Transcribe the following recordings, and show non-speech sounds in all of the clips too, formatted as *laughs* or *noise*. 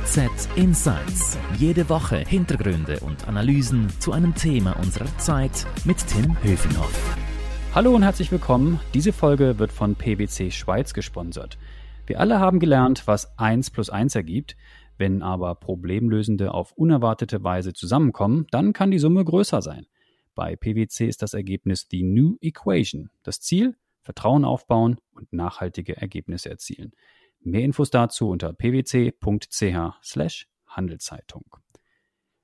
HZ Insights. Jede Woche Hintergründe und Analysen zu einem Thema unserer Zeit mit Tim Höfenhoff. Hallo und herzlich willkommen. Diese Folge wird von PwC Schweiz gesponsert. Wir alle haben gelernt, was 1 plus 1 ergibt. Wenn aber Problemlösende auf unerwartete Weise zusammenkommen, dann kann die Summe größer sein. Bei PwC ist das Ergebnis die New Equation. Das Ziel? Vertrauen aufbauen und nachhaltige Ergebnisse erzielen. Mehr Infos dazu unter pwc.ch Handelszeitung.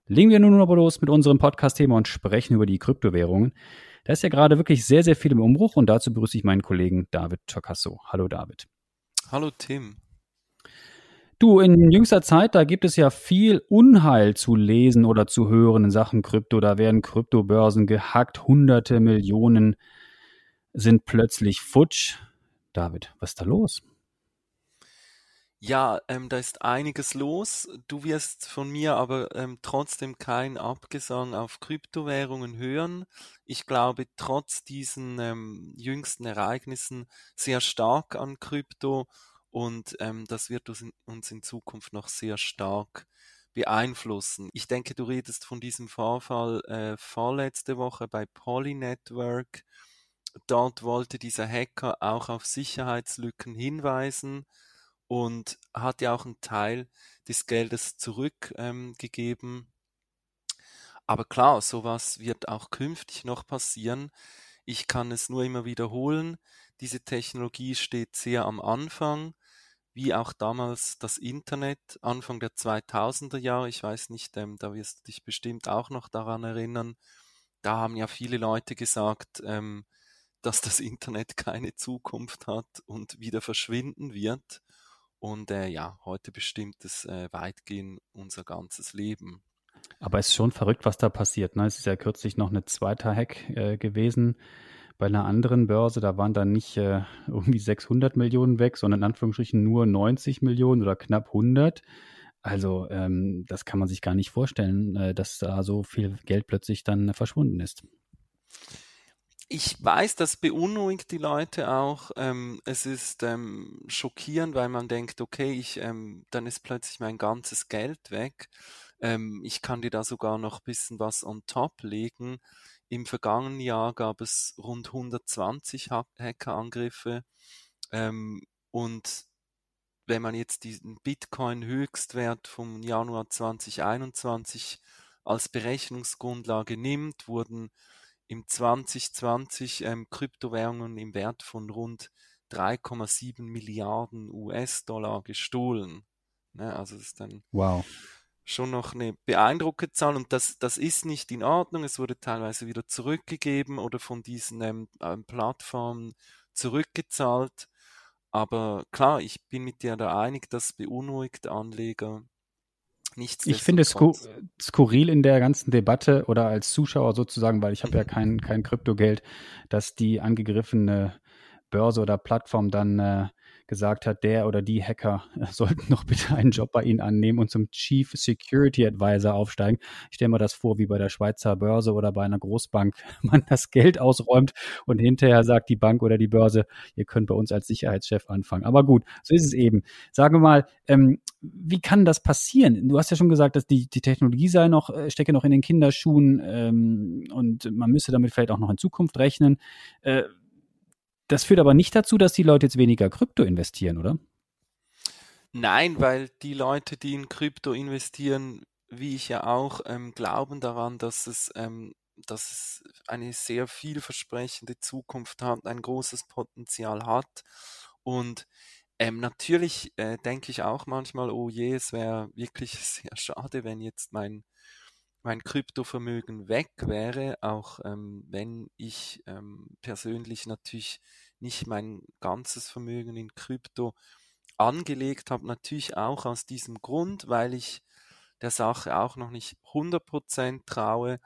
Legen wir nun aber los mit unserem Podcast-Thema und sprechen über die Kryptowährungen. Da ist ja gerade wirklich sehr, sehr viel im Umbruch und dazu begrüße ich meinen Kollegen David Tocasso. Hallo David. Hallo Tim. Du, in jüngster Zeit, da gibt es ja viel Unheil zu lesen oder zu hören in Sachen Krypto. Da werden Kryptobörsen gehackt, hunderte Millionen sind plötzlich futsch. David, was ist da los? Ja, ähm, da ist einiges los. Du wirst von mir aber ähm, trotzdem kein Abgesang auf Kryptowährungen hören. Ich glaube trotz diesen ähm, jüngsten Ereignissen sehr stark an Krypto und ähm, das wird uns in Zukunft noch sehr stark beeinflussen. Ich denke, du redest von diesem Vorfall äh, vorletzte Woche bei Poly Network. Dort wollte dieser Hacker auch auf Sicherheitslücken hinweisen und hat ja auch einen Teil des Geldes zurückgegeben. Ähm, Aber klar, sowas wird auch künftig noch passieren. Ich kann es nur immer wiederholen. Diese Technologie steht sehr am Anfang wie auch damals das Internet, Anfang der 2000er Jahre, ich weiß nicht, ähm, da wirst du dich bestimmt auch noch daran erinnern, da haben ja viele Leute gesagt, ähm, dass das Internet keine Zukunft hat und wieder verschwinden wird. Und äh, ja, heute bestimmt es äh, weitgehend unser ganzes Leben. Aber es ist schon verrückt, was da passiert. Ne? Es ist ja kürzlich noch ein zweiter Hack äh, gewesen bei einer anderen Börse, da waren dann nicht äh, irgendwie 600 Millionen weg, sondern in Anführungsstrichen nur 90 Millionen oder knapp 100. Also ähm, das kann man sich gar nicht vorstellen, äh, dass da so viel Geld plötzlich dann verschwunden ist. Ich weiß, das beunruhigt die Leute auch. Ähm, es ist ähm, schockierend, weil man denkt, okay, ich, ähm, dann ist plötzlich mein ganzes Geld weg. Ähm, ich kann dir da sogar noch ein bisschen was on top legen. Im vergangenen Jahr gab es rund 120 Hackerangriffe. Ähm, und wenn man jetzt diesen Bitcoin-Höchstwert vom Januar 2021 als Berechnungsgrundlage nimmt, wurden im 2020 ähm, Kryptowährungen im Wert von rund 3,7 Milliarden US-Dollar gestohlen. Ne, also das ist dann wow schon noch eine beeindruckende Zahl und das, das ist nicht in Ordnung. Es wurde teilweise wieder zurückgegeben oder von diesen ähm, ähm Plattformen zurückgezahlt. Aber klar, ich bin mit dir da einig, das beunruhigt Anleger. Ich finde es skur skurril in der ganzen Debatte oder als Zuschauer sozusagen, weil ich habe ja mhm. kein, kein Kryptogeld, dass die angegriffene Börse oder Plattform dann äh, gesagt hat, der oder die Hacker *laughs* sollten doch bitte einen Job bei Ihnen annehmen und zum Chief Security Advisor aufsteigen. Ich stelle mir das vor, wie bei der Schweizer Börse oder bei einer Großbank, *laughs* man das Geld ausräumt und hinterher sagt die Bank oder die Börse, ihr könnt bei uns als Sicherheitschef anfangen. Aber gut, so ist es eben. Sagen wir mal, ähm, wie kann das passieren? Du hast ja schon gesagt, dass die, die Technologie sei noch, äh, stecke noch in den Kinderschuhen ähm, und man müsste damit vielleicht auch noch in Zukunft rechnen. Äh, das führt aber nicht dazu, dass die Leute jetzt weniger Krypto investieren, oder? Nein, weil die Leute, die in Krypto investieren, wie ich ja auch, ähm, glauben daran, dass es, ähm, dass es eine sehr vielversprechende Zukunft hat, ein großes Potenzial hat. Und ähm, natürlich äh, denke ich auch manchmal, oh je, es wäre wirklich *laughs* sehr schade, wenn jetzt mein mein Kryptovermögen weg wäre, auch ähm, wenn ich ähm, persönlich natürlich nicht mein ganzes Vermögen in Krypto angelegt habe, natürlich auch aus diesem Grund, weil ich der Sache auch noch nicht 100% traue.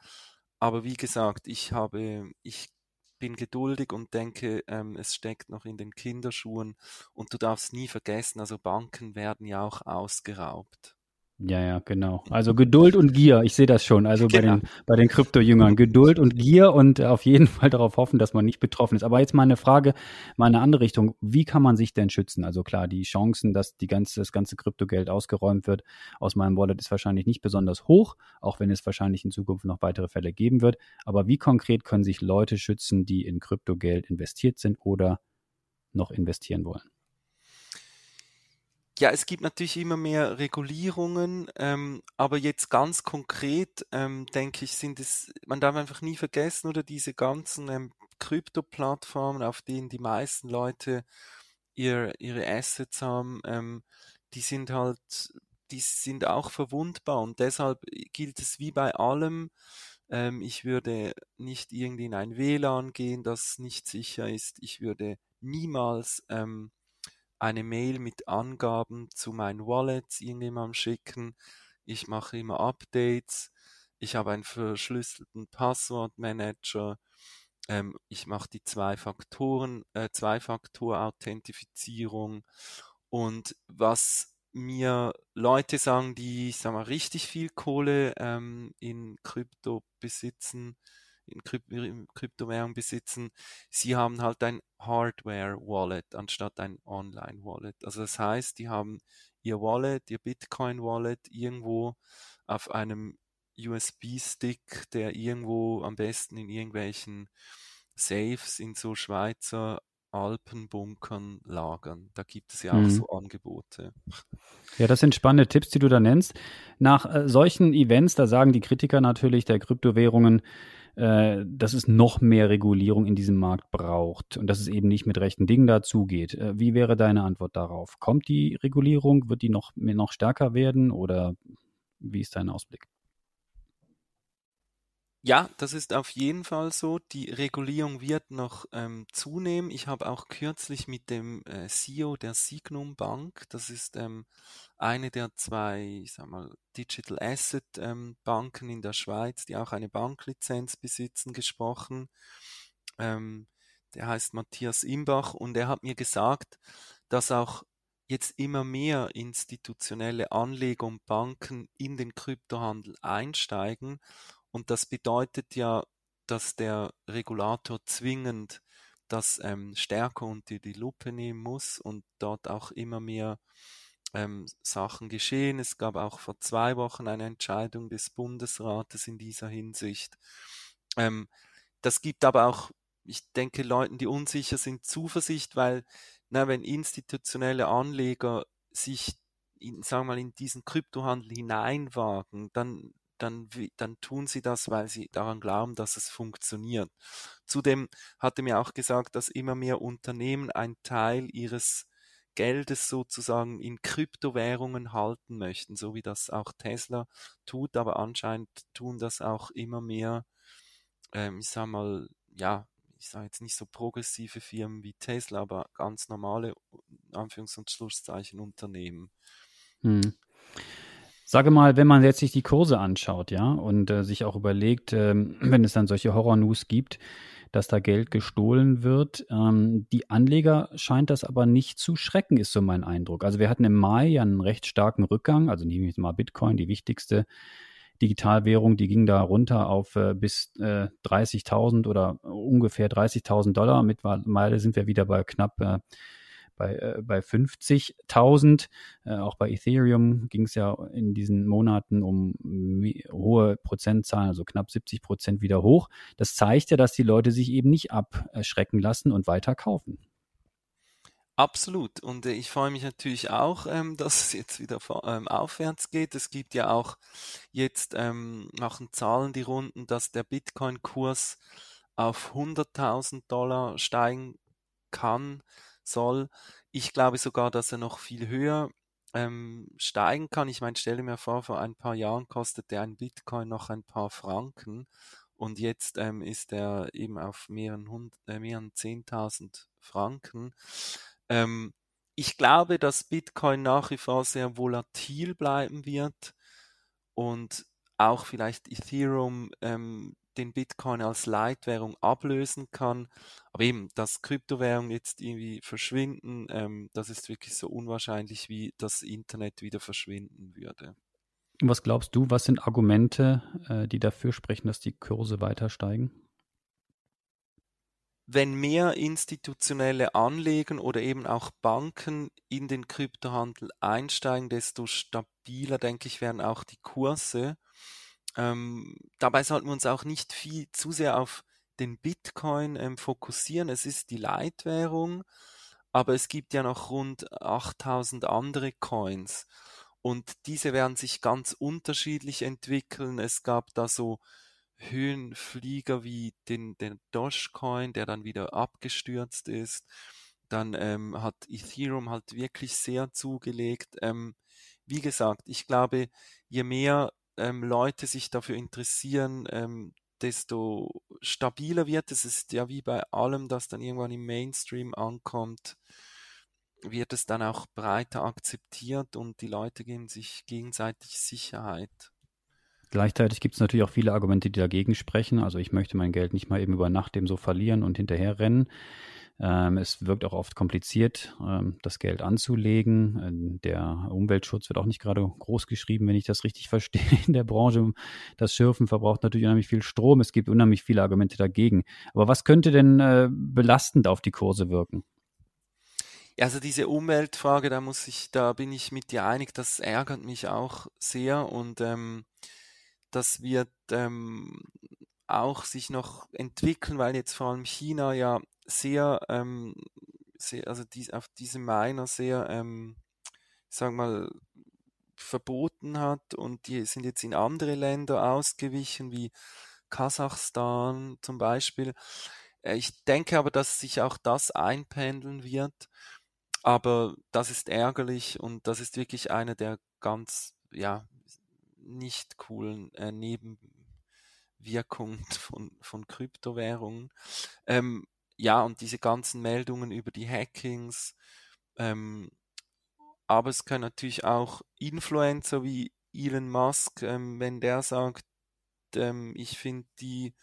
Aber wie gesagt, ich habe, ich bin geduldig und denke, ähm, es steckt noch in den Kinderschuhen und du darfst nie vergessen, also Banken werden ja auch ausgeraubt. Ja, ja, genau. Also Geduld und Gier, ich sehe das schon. Also genau. bei den, bei den Krypto-Jüngern. Geduld und Gier und auf jeden *laughs* Fall darauf hoffen, dass man nicht betroffen ist. Aber jetzt mal eine Frage, mal eine andere Richtung. Wie kann man sich denn schützen? Also klar, die Chancen, dass die ganze, das ganze Kryptogeld ausgeräumt wird aus meinem Wallet ist wahrscheinlich nicht besonders hoch, auch wenn es wahrscheinlich in Zukunft noch weitere Fälle geben wird. Aber wie konkret können sich Leute schützen, die in Kryptogeld investiert sind oder noch investieren wollen? Ja, es gibt natürlich immer mehr Regulierungen, ähm, aber jetzt ganz konkret, ähm, denke ich, sind es, man darf einfach nie vergessen, oder diese ganzen ähm, Krypto-Plattformen, auf denen die meisten Leute ihr, ihre Assets haben, ähm, die sind halt, die sind auch verwundbar und deshalb gilt es wie bei allem, ähm, ich würde nicht irgendwie in ein WLAN gehen, das nicht sicher ist. Ich würde niemals ähm, eine Mail mit Angaben zu meinen Wallets irgendjemandem schicken. Ich mache immer Updates. Ich habe einen verschlüsselten Passwortmanager. Ähm, ich mache die zwei Faktoren, äh, Zwei-Faktor-Authentifizierung. Und was mir Leute sagen, die, ich sag mal, richtig viel Kohle ähm, in Krypto besitzen, in Kryptowährung besitzen, sie haben halt ein Hardware-Wallet anstatt ein Online-Wallet. Also das heißt, die haben ihr Wallet, ihr Bitcoin-Wallet irgendwo auf einem USB-Stick, der irgendwo am besten in irgendwelchen Safes in so Schweizer Alpenbunkern lagern. Da gibt es ja auch mhm. so Angebote. Ja, das sind spannende Tipps, die du da nennst. Nach äh, solchen Events, da sagen die Kritiker natürlich der Kryptowährungen, äh, dass es noch mehr Regulierung in diesem Markt braucht und dass es eben nicht mit rechten Dingen dazugeht. Äh, wie wäre deine Antwort darauf? Kommt die Regulierung? Wird die noch, noch stärker werden oder wie ist dein Ausblick? Ja, das ist auf jeden Fall so. Die Regulierung wird noch ähm, zunehmen. Ich habe auch kürzlich mit dem äh, CEO der Signum Bank, das ist ähm, eine der zwei, ich sag mal, Digital Asset ähm, Banken in der Schweiz, die auch eine Banklizenz besitzen, gesprochen. Ähm, der heißt Matthias Imbach und er hat mir gesagt, dass auch jetzt immer mehr institutionelle Anleger und Banken in den Kryptohandel einsteigen und das bedeutet ja, dass der Regulator zwingend das ähm, stärker unter die Lupe nehmen muss und dort auch immer mehr ähm, Sachen geschehen. Es gab auch vor zwei Wochen eine Entscheidung des Bundesrates in dieser Hinsicht. Ähm, das gibt aber auch, ich denke, Leuten, die unsicher sind, Zuversicht, weil, na, wenn institutionelle Anleger sich in, sagen wir mal, in diesen Kryptohandel hineinwagen, dann dann, dann tun sie das, weil sie daran glauben, dass es funktioniert. Zudem hat er mir auch gesagt, dass immer mehr Unternehmen einen Teil ihres Geldes sozusagen in Kryptowährungen halten möchten, so wie das auch Tesla tut, aber anscheinend tun das auch immer mehr, ähm, ich sag mal, ja, ich sage jetzt nicht so progressive Firmen wie Tesla, aber ganz normale, Anführungs- und Schlusszeichen, Unternehmen. Hm. Sage mal, wenn man jetzt sich die Kurse anschaut, ja, und äh, sich auch überlegt, ähm, wenn es dann solche Horror-News gibt, dass da Geld gestohlen wird. Ähm, die Anleger scheint das aber nicht zu schrecken, ist so mein Eindruck. Also wir hatten im Mai ja einen recht starken Rückgang, also nehmen wir mal Bitcoin, die wichtigste Digitalwährung, die ging da runter auf äh, bis äh, 30.000 oder ungefähr 30.000 Dollar. Mittlerweile sind wir wieder bei knapp äh, bei, äh, bei 50.000. Äh, auch bei Ethereum ging es ja in diesen Monaten um hohe Prozentzahlen, also knapp 70 Prozent wieder hoch. Das zeigt ja, dass die Leute sich eben nicht abschrecken lassen und weiter kaufen. Absolut. Und äh, ich freue mich natürlich auch, ähm, *laughs* dass es jetzt wieder ähm, aufwärts geht. Es gibt ja auch jetzt, ähm, machen Zahlen die Runden, dass der Bitcoin-Kurs auf 100.000 Dollar steigen kann soll. Ich glaube sogar, dass er noch viel höher ähm, steigen kann. Ich meine, stelle mir vor, vor ein paar Jahren kostete ein Bitcoin noch ein paar Franken und jetzt ähm, ist er eben auf mehreren, hund, äh, mehreren 10.000 Franken. Ähm, ich glaube, dass Bitcoin nach wie vor sehr volatil bleiben wird und auch vielleicht Ethereum ähm, den Bitcoin als Leitwährung ablösen kann. Aber eben, dass Kryptowährungen jetzt irgendwie verschwinden, ähm, das ist wirklich so unwahrscheinlich, wie das Internet wieder verschwinden würde. Was glaubst du, was sind Argumente, äh, die dafür sprechen, dass die Kurse weiter steigen? wenn mehr institutionelle Anleger oder eben auch Banken in den Kryptohandel einsteigen, desto stabiler, denke ich, werden auch die Kurse. Ähm, dabei sollten wir uns auch nicht viel zu sehr auf den Bitcoin ähm, fokussieren. Es ist die Leitwährung, aber es gibt ja noch rund 8000 andere Coins und diese werden sich ganz unterschiedlich entwickeln. Es gab da so Höhenflieger wie den, den Dogecoin, der dann wieder abgestürzt ist. Dann ähm, hat Ethereum halt wirklich sehr zugelegt. Ähm, wie gesagt, ich glaube, je mehr ähm, Leute sich dafür interessieren, ähm, desto stabiler wird es. Es ist ja wie bei allem, das dann irgendwann im Mainstream ankommt, wird es dann auch breiter akzeptiert und die Leute geben sich gegenseitig Sicherheit. Gleichzeitig gibt es natürlich auch viele Argumente, die dagegen sprechen. Also ich möchte mein Geld nicht mal eben über Nacht dem so verlieren und hinterher rennen. Ähm, es wirkt auch oft kompliziert, ähm, das Geld anzulegen. Ähm, der Umweltschutz wird auch nicht gerade groß geschrieben, wenn ich das richtig *laughs* verstehe in der Branche. Das Schürfen verbraucht natürlich unheimlich viel Strom. Es gibt unheimlich viele Argumente dagegen. Aber was könnte denn äh, belastend auf die Kurse wirken? Also diese Umweltfrage, da muss ich, da bin ich mit dir einig, das ärgert mich auch sehr und ähm, das wird ähm, auch sich noch entwickeln, weil jetzt vor allem China ja sehr, ähm, sehr also die, auf diese Miner sehr, ähm, sag mal, verboten hat und die sind jetzt in andere Länder ausgewichen, wie Kasachstan zum Beispiel. Äh, ich denke aber, dass sich auch das einpendeln wird. Aber das ist ärgerlich und das ist wirklich eine der ganz, ja, nicht coolen äh, Nebenwirkungen *laughs* von, von Kryptowährungen. Ähm, ja, und diese ganzen Meldungen über die Hackings. Ähm, aber es können natürlich auch Influencer wie Elon Musk, ähm, wenn der sagt, ähm, ich finde die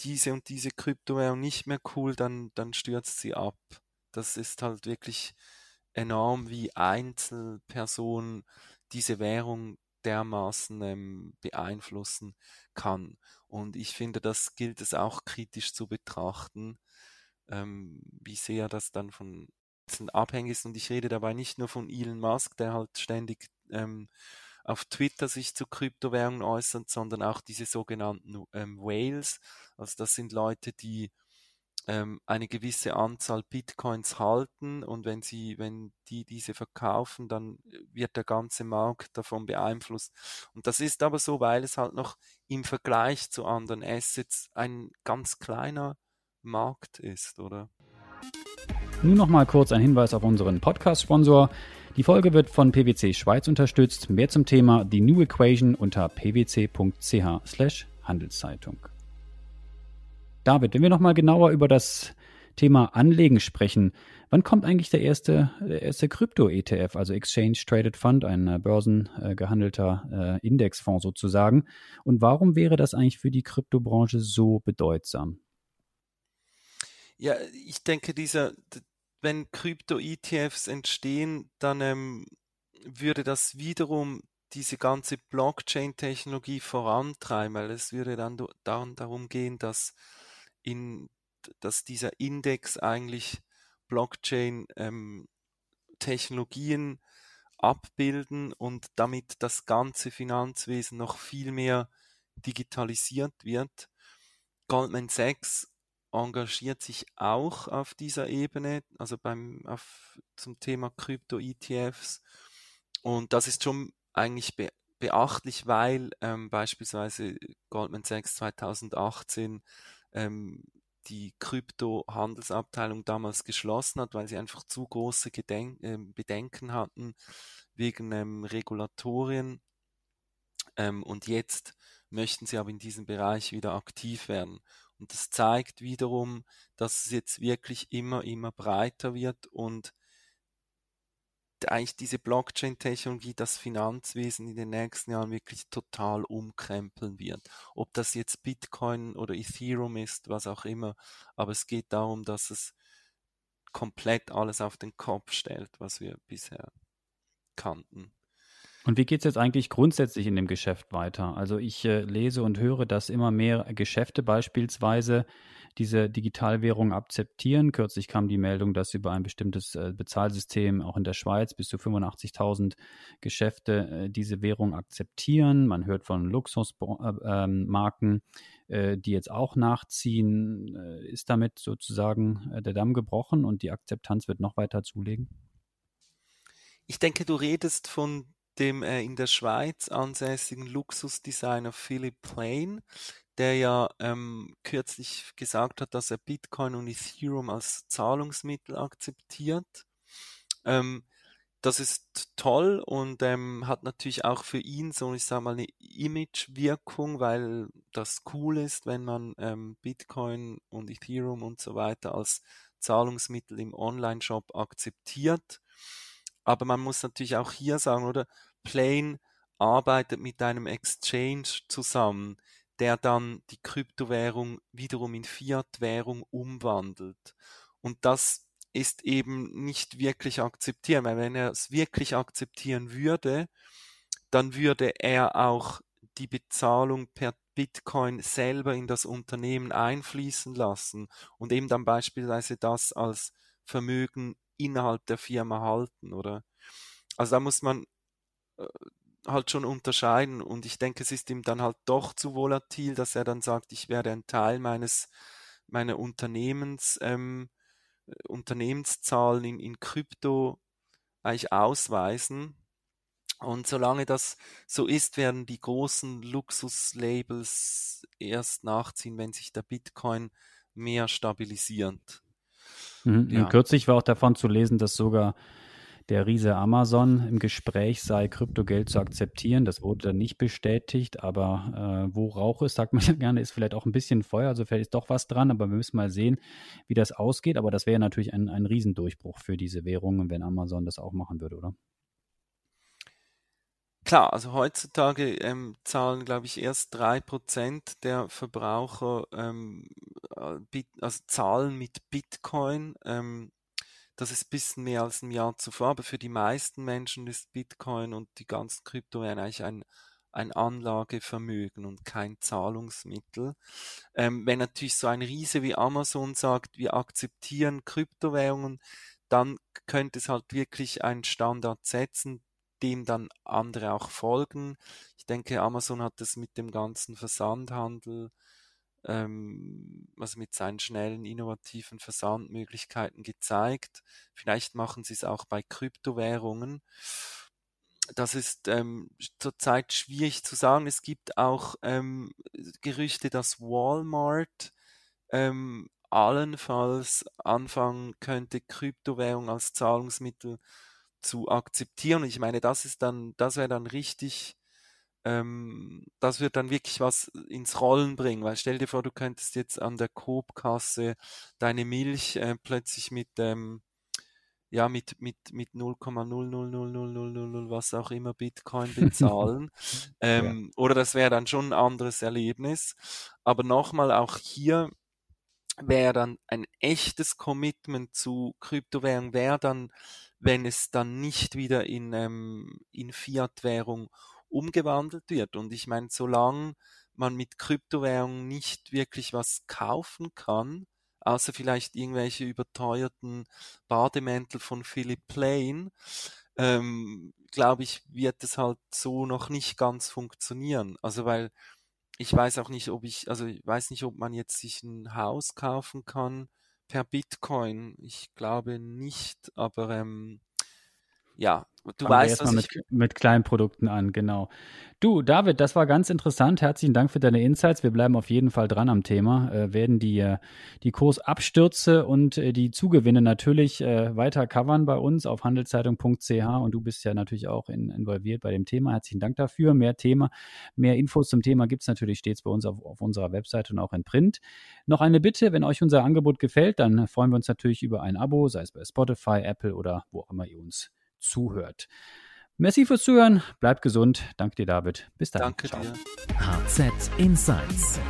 diese und diese Kryptowährung nicht mehr cool, dann, dann stürzt sie ab. Das ist halt wirklich enorm, wie Einzelpersonen diese Währung dermaßen ähm, beeinflussen kann. Und ich finde, das gilt es auch kritisch zu betrachten, ähm, wie sehr das dann von abhängig ist. Und ich rede dabei nicht nur von Elon Musk, der halt ständig ähm, auf Twitter sich zu Kryptowährungen äußert, sondern auch diese sogenannten ähm, Whales. Also das sind Leute, die ähm, eine gewisse Anzahl Bitcoins halten und wenn sie, wenn die diese verkaufen, dann wird der ganze Markt davon beeinflusst. Und das ist aber so, weil es halt noch im Vergleich zu anderen Assets ein ganz kleiner Markt ist, oder? Nun noch mal kurz ein Hinweis auf unseren Podcast-Sponsor. Die Folge wird von PwC Schweiz unterstützt. Mehr zum Thema The New Equation unter pwc.ch/handelszeitung. David, wenn wir nochmal genauer über das Thema Anlegen sprechen, wann kommt eigentlich der erste, der erste Krypto-ETF, also Exchange Traded Fund, ein äh, börsengehandelter äh, Indexfonds sozusagen? Und warum wäre das eigentlich für die Kryptobranche so bedeutsam? Ja, ich denke, dieser, wenn Krypto-ETFs entstehen, dann ähm, würde das wiederum diese ganze Blockchain-Technologie vorantreiben, weil es würde dann, dann darum gehen, dass in, dass dieser Index eigentlich Blockchain-Technologien ähm, abbilden und damit das ganze Finanzwesen noch viel mehr digitalisiert wird. Goldman Sachs engagiert sich auch auf dieser Ebene, also beim auf, zum Thema Krypto-ETFs. Und das ist schon eigentlich be beachtlich, weil ähm, beispielsweise Goldman Sachs 2018 ähm, die Krypto-Handelsabteilung damals geschlossen hat, weil sie einfach zu große Gedenk äh, Bedenken hatten wegen ähm, Regulatorien. Ähm, und jetzt möchten sie aber in diesem Bereich wieder aktiv werden. Und das zeigt wiederum, dass es jetzt wirklich immer, immer breiter wird und eigentlich diese Blockchain-Technologie das Finanzwesen in den nächsten Jahren wirklich total umkrempeln wird. Ob das jetzt Bitcoin oder Ethereum ist, was auch immer, aber es geht darum, dass es komplett alles auf den Kopf stellt, was wir bisher kannten. Und wie geht es jetzt eigentlich grundsätzlich in dem Geschäft weiter? Also ich äh, lese und höre, dass immer mehr Geschäfte beispielsweise diese Digitalwährung akzeptieren. Kürzlich kam die Meldung, dass über ein bestimmtes äh, Bezahlsystem auch in der Schweiz bis zu 85.000 Geschäfte äh, diese Währung akzeptieren. Man hört von Luxusmarken, äh, die jetzt auch nachziehen. Ist damit sozusagen der Damm gebrochen und die Akzeptanz wird noch weiter zulegen? Ich denke, du redest von dem äh, in der Schweiz ansässigen Luxusdesigner Philip Plain, der ja ähm, kürzlich gesagt hat, dass er Bitcoin und Ethereum als Zahlungsmittel akzeptiert. Ähm, das ist toll und ähm, hat natürlich auch für ihn so, ich sage mal, eine Imagewirkung, weil das cool ist, wenn man ähm, Bitcoin und Ethereum und so weiter als Zahlungsmittel im Online-Shop akzeptiert. Aber man muss natürlich auch hier sagen, oder Plane arbeitet mit einem Exchange zusammen, der dann die Kryptowährung wiederum in Fiat-Währung umwandelt. Und das ist eben nicht wirklich akzeptieren, weil wenn er es wirklich akzeptieren würde, dann würde er auch die Bezahlung per Bitcoin selber in das Unternehmen einfließen lassen und eben dann beispielsweise das als Vermögen innerhalb der Firma halten, oder? Also da muss man äh, halt schon unterscheiden und ich denke, es ist ihm dann halt doch zu volatil, dass er dann sagt, ich werde einen Teil meines meiner Unternehmens ähm, Unternehmenszahlen in, in Krypto eigentlich ausweisen. Und solange das so ist, werden die großen Luxuslabels erst nachziehen, wenn sich der Bitcoin mehr stabilisiert. Mhm. Ja. Kürzlich war auch davon zu lesen, dass sogar der Riese Amazon im Gespräch sei, Kryptogeld zu akzeptieren. Das wurde dann nicht bestätigt, aber äh, wo Rauch ist, sagt man ja gerne, ist vielleicht auch ein bisschen Feuer, also vielleicht ist doch was dran, aber wir müssen mal sehen, wie das ausgeht. Aber das wäre natürlich ein, ein Riesendurchbruch für diese Währungen, wenn Amazon das auch machen würde, oder? Klar, also heutzutage ähm, zahlen, glaube ich, erst drei Prozent der Verbraucher ähm, äh, also zahlen mit Bitcoin. Ähm, das ist ein bisschen mehr als ein Jahr zuvor, aber für die meisten Menschen ist Bitcoin und die ganzen Kryptowährungen eigentlich ein, ein Anlagevermögen und kein Zahlungsmittel. Ähm, wenn natürlich so ein Riese wie Amazon sagt, wir akzeptieren Kryptowährungen, dann könnte es halt wirklich einen Standard setzen, dem dann andere auch folgen. Ich denke, Amazon hat das mit dem ganzen Versandhandel, ähm, also mit seinen schnellen, innovativen Versandmöglichkeiten gezeigt. Vielleicht machen sie es auch bei Kryptowährungen. Das ist ähm, zurzeit schwierig zu sagen. Es gibt auch ähm, Gerüchte, dass Walmart ähm, allenfalls anfangen könnte, Kryptowährung als Zahlungsmittel zu akzeptieren. Und ich meine, das ist dann, das wäre dann richtig, ähm, das wird dann wirklich was ins Rollen bringen, weil stell dir vor, du könntest jetzt an der Coop-Kasse deine Milch äh, plötzlich mit ähm, ja, mit, mit, mit 0,0000000 was auch immer Bitcoin bezahlen. *laughs* ähm, ja. Oder das wäre dann schon ein anderes Erlebnis. Aber nochmal, auch hier wäre dann ein echtes Commitment zu Kryptowährung, wäre dann wenn es dann nicht wieder in, ähm, in Fiat-Währung umgewandelt wird. Und ich meine, solange man mit Kryptowährungen nicht wirklich was kaufen kann, außer vielleicht irgendwelche überteuerten Bademäntel von Philip Plain, ähm, glaube ich, wird es halt so noch nicht ganz funktionieren. Also weil ich weiß auch nicht, ob ich, also ich weiß nicht, ob man jetzt sich ein Haus kaufen kann, per Bitcoin. Ich glaube nicht, aber ähm, ja, du Fangen weißt, was mit, ich... mit kleinen Produkten an, genau. Du, David, das war ganz interessant. Herzlichen Dank für deine Insights. Wir bleiben auf jeden Fall dran am Thema, äh, werden die, äh, die Kursabstürze und äh, die Zugewinne natürlich äh, weiter covern bei uns auf handelszeitung.ch und du bist ja natürlich auch in, involviert bei dem Thema. Herzlichen Dank dafür. Mehr Thema, mehr Infos zum Thema gibt es natürlich stets bei uns auf, auf unserer Webseite und auch in Print. Noch eine Bitte, wenn euch unser Angebot gefällt, dann freuen wir uns natürlich über ein Abo, sei es bei Spotify, Apple oder wo auch immer ihr uns zuhört. Merci fürs Zuhören, bleibt gesund. Danke dir, David. Bis dann. Danke Ciao. dir. HZ Insights